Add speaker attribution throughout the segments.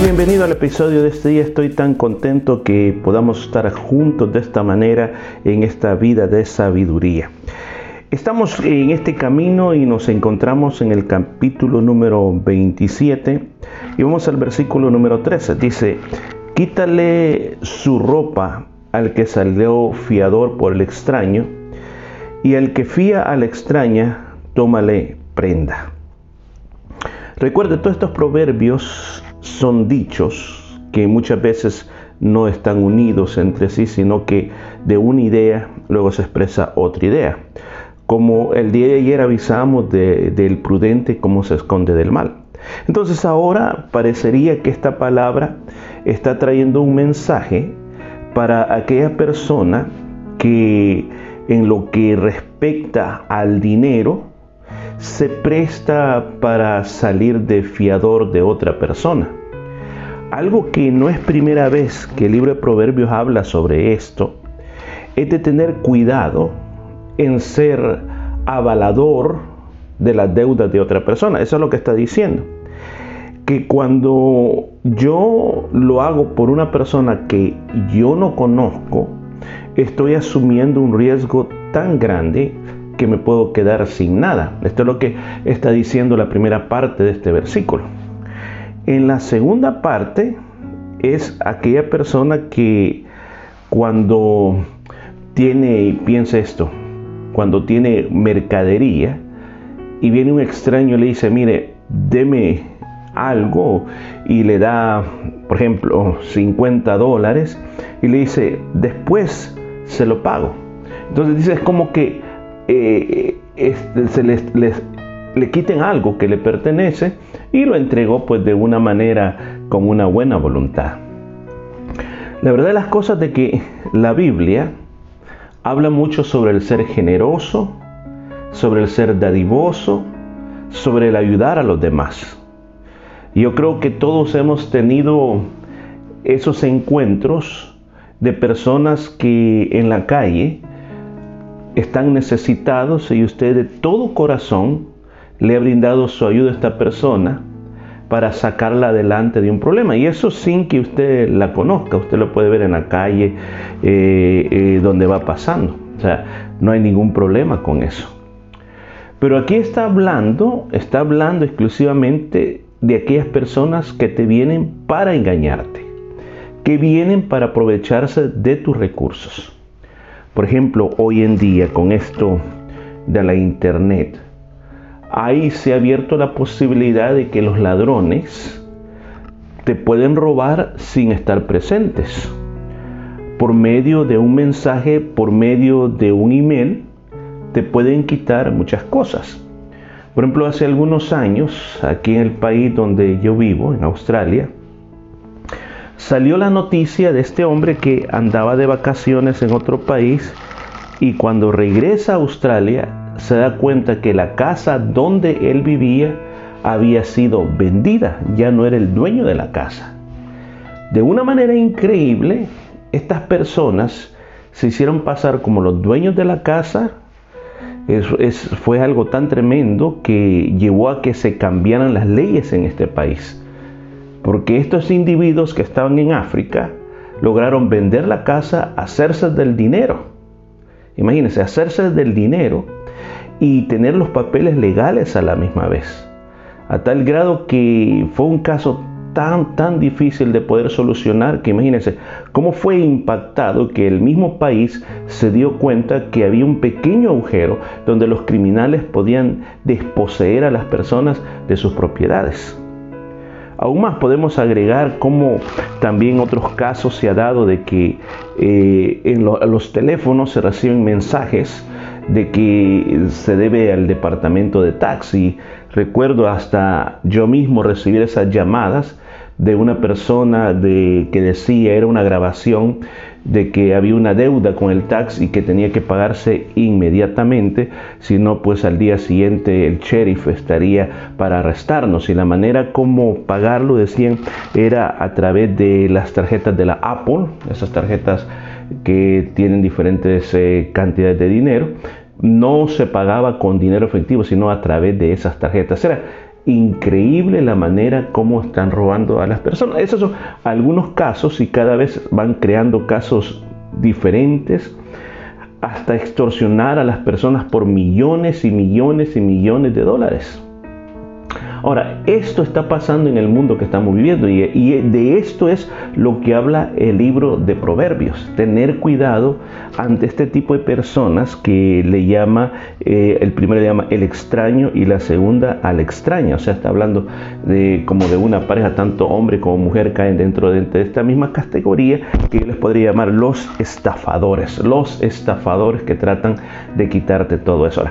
Speaker 1: Bienvenido al episodio de este día. Estoy tan contento que podamos estar juntos de esta manera en esta vida de sabiduría. Estamos en este camino y nos encontramos en el capítulo número 27 y vamos al versículo número 13. Dice, quítale su ropa al que salió fiador por el extraño y al que fía a la extraña, tómale prenda. Recuerde, todos estos proverbios son dichos que muchas veces no están unidos entre sí, sino que de una idea luego se expresa otra idea. Como el día de ayer avisamos del prudente cómo se esconde del mal. Entonces ahora parecería que esta palabra está trayendo un mensaje para aquella persona que en lo que respecta al dinero se presta para salir de fiador de otra persona. Algo que no es primera vez que el libro de Proverbios habla sobre esto, es de tener cuidado en ser avalador de las deudas de otra persona. Eso es lo que está diciendo. Que cuando yo lo hago por una persona que yo no conozco, estoy asumiendo un riesgo tan grande que me puedo quedar sin nada. Esto es lo que está diciendo la primera parte de este versículo. En la segunda parte es aquella persona que cuando tiene, y piensa esto, cuando tiene mercadería y viene un extraño y le dice, mire, deme algo y le da, por ejemplo, 50 dólares y le dice, después se lo pago. Entonces dice, es como que eh, este, se les, le quiten algo que le pertenece y lo entregó pues de una manera con una buena voluntad. La verdad de las cosas de que la Biblia habla mucho sobre el ser generoso, sobre el ser dadivoso, sobre el ayudar a los demás. Yo creo que todos hemos tenido esos encuentros de personas que en la calle están necesitados y usted de todo corazón le ha brindado su ayuda a esta persona para sacarla adelante de un problema. Y eso sin que usted la conozca, usted lo puede ver en la calle, eh, eh, donde va pasando. O sea, no hay ningún problema con eso. Pero aquí está hablando, está hablando exclusivamente de aquellas personas que te vienen para engañarte, que vienen para aprovecharse de tus recursos. Por ejemplo, hoy en día con esto de la internet, ahí se ha abierto la posibilidad de que los ladrones te pueden robar sin estar presentes. Por medio de un mensaje, por medio de un email, te pueden quitar muchas cosas. Por ejemplo, hace algunos años, aquí en el país donde yo vivo, en Australia, salió la noticia de este hombre que andaba de vacaciones en otro país y cuando regresa a Australia se da cuenta que la casa donde él vivía había sido vendida, ya no era el dueño de la casa. De una manera increíble, estas personas se hicieron pasar como los dueños de la casa. Es, fue algo tan tremendo que llevó a que se cambiaran las leyes en este país. Porque estos individuos que estaban en África lograron vender la casa, hacerse del dinero. Imagínense, hacerse del dinero y tener los papeles legales a la misma vez. A tal grado que fue un caso tan, tan difícil de poder solucionar que imagínense cómo fue impactado que el mismo país se dio cuenta que había un pequeño agujero donde los criminales podían desposeer a las personas de sus propiedades. Aún más podemos agregar cómo también otros casos se ha dado de que eh, en los teléfonos se reciben mensajes de que se debe al departamento de taxi. Recuerdo hasta yo mismo recibir esas llamadas de una persona de, que decía, era una grabación de que había una deuda con el tax y que tenía que pagarse inmediatamente, si no pues al día siguiente el sheriff estaría para arrestarnos. Y la manera como pagarlo decían era a través de las tarjetas de la Apple, esas tarjetas que tienen diferentes eh, cantidades de dinero, no se pagaba con dinero efectivo, sino a través de esas tarjetas. Era increíble la manera como están robando a las personas. Esos son algunos casos y cada vez van creando casos diferentes hasta extorsionar a las personas por millones y millones y millones de dólares. Ahora, esto está pasando en el mundo que estamos viviendo y, de esto es lo que habla el libro de Proverbios. Tener cuidado ante este tipo de personas que le llama, eh, el primero le llama el extraño y la segunda al extraña. O sea, está hablando de como de una pareja, tanto hombre como mujer caen dentro de, esta misma categoría que yo les podría llamar los estafadores. Los estafadores que tratan de quitarte todo eso.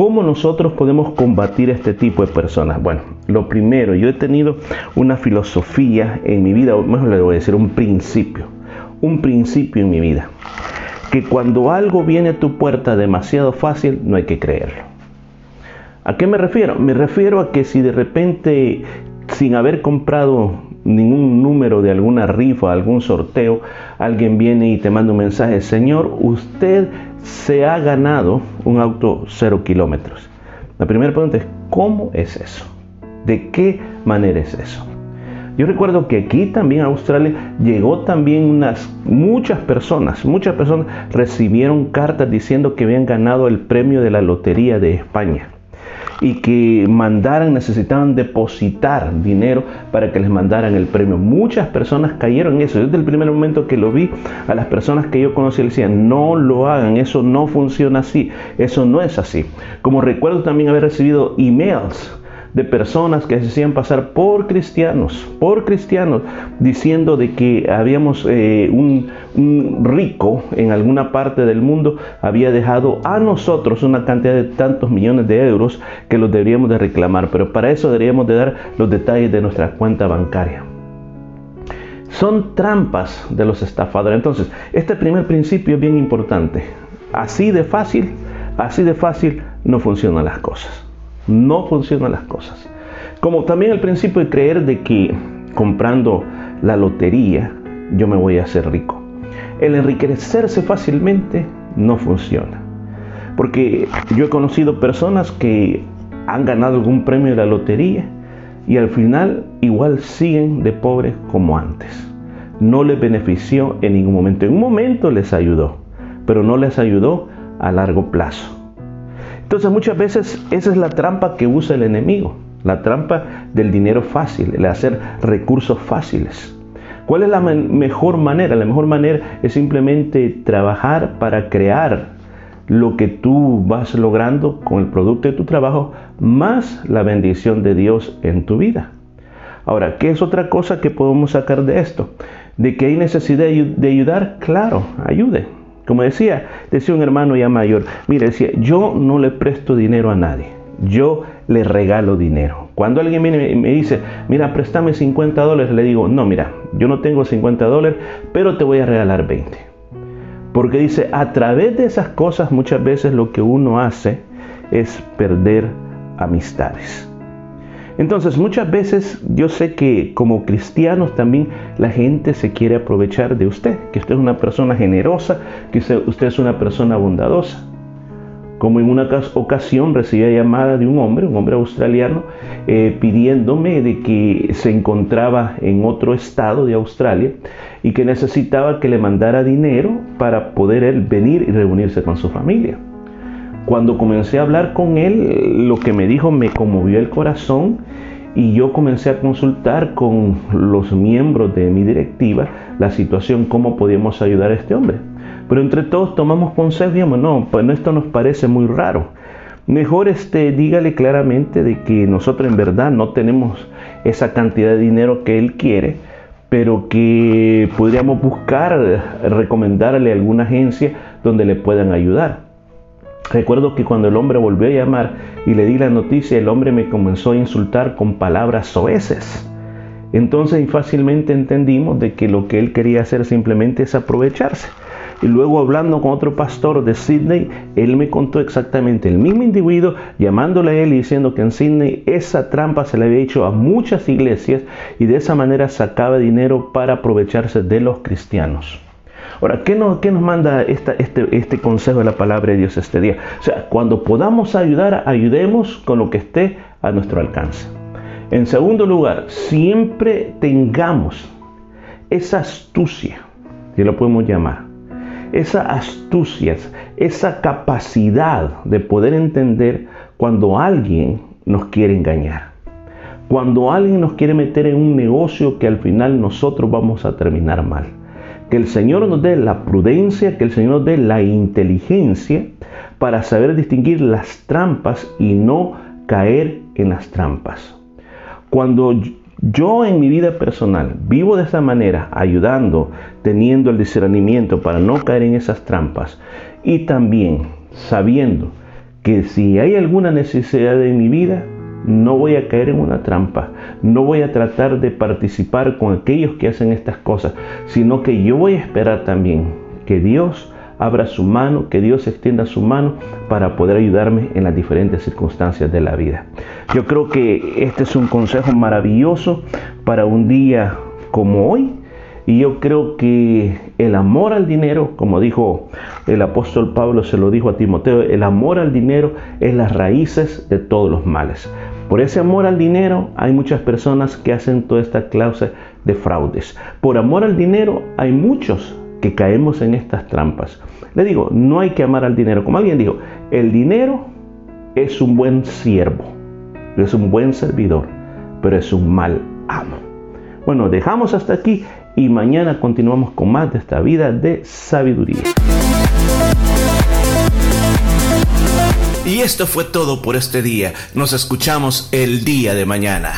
Speaker 1: ¿Cómo nosotros podemos combatir este tipo de personas? Bueno, lo primero, yo he tenido una filosofía en mi vida, o mejor le voy a decir un principio, un principio en mi vida, que cuando algo viene a tu puerta demasiado fácil, no hay que creerlo. ¿A qué me refiero? Me refiero a que si de repente, sin haber comprado ningún número de alguna rifa, algún sorteo, alguien viene y te manda un mensaje, Señor, usted se ha ganado un auto cero kilómetros. La primera pregunta es, ¿cómo es eso? ¿De qué manera es eso? Yo recuerdo que aquí también en Australia llegó también unas muchas personas, muchas personas recibieron cartas diciendo que habían ganado el premio de la Lotería de España y que mandaran, necesitaban depositar dinero para que les mandaran el premio. Muchas personas cayeron en eso. Desde el primer momento que lo vi, a las personas que yo conocí les decían, no lo hagan, eso no funciona así, eso no es así. Como recuerdo también haber recibido emails de personas que se hacían pasar por cristianos, por cristianos, diciendo de que habíamos eh, un, un, rico en alguna parte del mundo había dejado a nosotros una cantidad de tantos millones de euros que los deberíamos de reclamar, pero para eso deberíamos de dar los detalles de nuestra cuenta bancaria. Son trampas de los estafadores. Entonces, este primer principio es bien importante. Así de fácil, así de fácil no funcionan las cosas. No funcionan las cosas. Como también el principio de creer de que comprando la lotería yo me voy a hacer rico. El enriquecerse fácilmente no funciona. Porque yo he conocido personas que han ganado algún premio de la lotería y al final igual siguen de pobres como antes. No les benefició en ningún momento. En un momento les ayudó, pero no les ayudó a largo plazo. Entonces muchas veces esa es la trampa que usa el enemigo, la trampa del dinero fácil, el hacer recursos fáciles. ¿Cuál es la mejor manera? La mejor manera es simplemente trabajar para crear lo que tú vas logrando con el producto de tu trabajo, más la bendición de Dios en tu vida. Ahora, ¿qué es otra cosa que podemos sacar de esto? De que hay necesidad de ayudar, claro, ayude. Como decía, decía un hermano ya mayor, mire, decía, yo no le presto dinero a nadie, yo le regalo dinero. Cuando alguien viene y me dice, mira, préstame 50 dólares, le digo, no, mira, yo no tengo 50 dólares, pero te voy a regalar 20. Porque dice, a través de esas cosas muchas veces lo que uno hace es perder amistades. Entonces muchas veces yo sé que como cristianos también la gente se quiere aprovechar de usted, que usted es una persona generosa, que usted es una persona bondadosa. Como en una ocasión recibí llamada de un hombre, un hombre australiano, eh, pidiéndome de que se encontraba en otro estado de Australia y que necesitaba que le mandara dinero para poder él venir y reunirse con su familia. Cuando comencé a hablar con él, lo que me dijo me conmovió el corazón y yo comencé a consultar con los miembros de mi directiva la situación, cómo podíamos ayudar a este hombre. Pero entre todos tomamos consejo y dijimos, no, pues esto nos parece muy raro. Mejor este, dígale claramente de que nosotros en verdad no tenemos esa cantidad de dinero que él quiere, pero que podríamos buscar, recomendarle a alguna agencia donde le puedan ayudar. Recuerdo que cuando el hombre volvió a llamar y le di la noticia, el hombre me comenzó a insultar con palabras soeces. Entonces fácilmente entendimos de que lo que él quería hacer simplemente es aprovecharse. Y luego hablando con otro pastor de Sydney, él me contó exactamente el mismo individuo, llamándole a él y diciendo que en Sydney esa trampa se le había hecho a muchas iglesias y de esa manera sacaba dinero para aprovecharse de los cristianos. Ahora, ¿qué nos, nos manda este, este consejo de la palabra de Dios este día? O sea, cuando podamos ayudar, ayudemos con lo que esté a nuestro alcance. En segundo lugar, siempre tengamos esa astucia, que lo podemos llamar, esa astucia, esa capacidad de poder entender cuando alguien nos quiere engañar. Cuando alguien nos quiere meter en un negocio que al final nosotros vamos a terminar mal que el Señor nos dé la prudencia, que el Señor nos dé la inteligencia para saber distinguir las trampas y no caer en las trampas. Cuando yo en mi vida personal vivo de esa manera, ayudando, teniendo el discernimiento para no caer en esas trampas y también sabiendo que si hay alguna necesidad en mi vida, no voy a caer en una trampa, no voy a tratar de participar con aquellos que hacen estas cosas, sino que yo voy a esperar también que Dios abra su mano, que Dios extienda su mano para poder ayudarme en las diferentes circunstancias de la vida. Yo creo que este es un consejo maravilloso para un día como hoy. Y yo creo que el amor al dinero, como dijo el apóstol Pablo, se lo dijo a Timoteo, el amor al dinero es las raíces de todos los males. Por ese amor al dinero hay muchas personas que hacen toda esta clase de fraudes. Por amor al dinero hay muchos que caemos en estas trampas. Le digo, no hay que amar al dinero. Como alguien dijo, el dinero es un buen siervo, es un buen servidor, pero es un mal amo. Bueno, dejamos hasta aquí y mañana continuamos con más de esta vida de sabiduría.
Speaker 2: Y esto fue todo por este día. Nos escuchamos el día de mañana.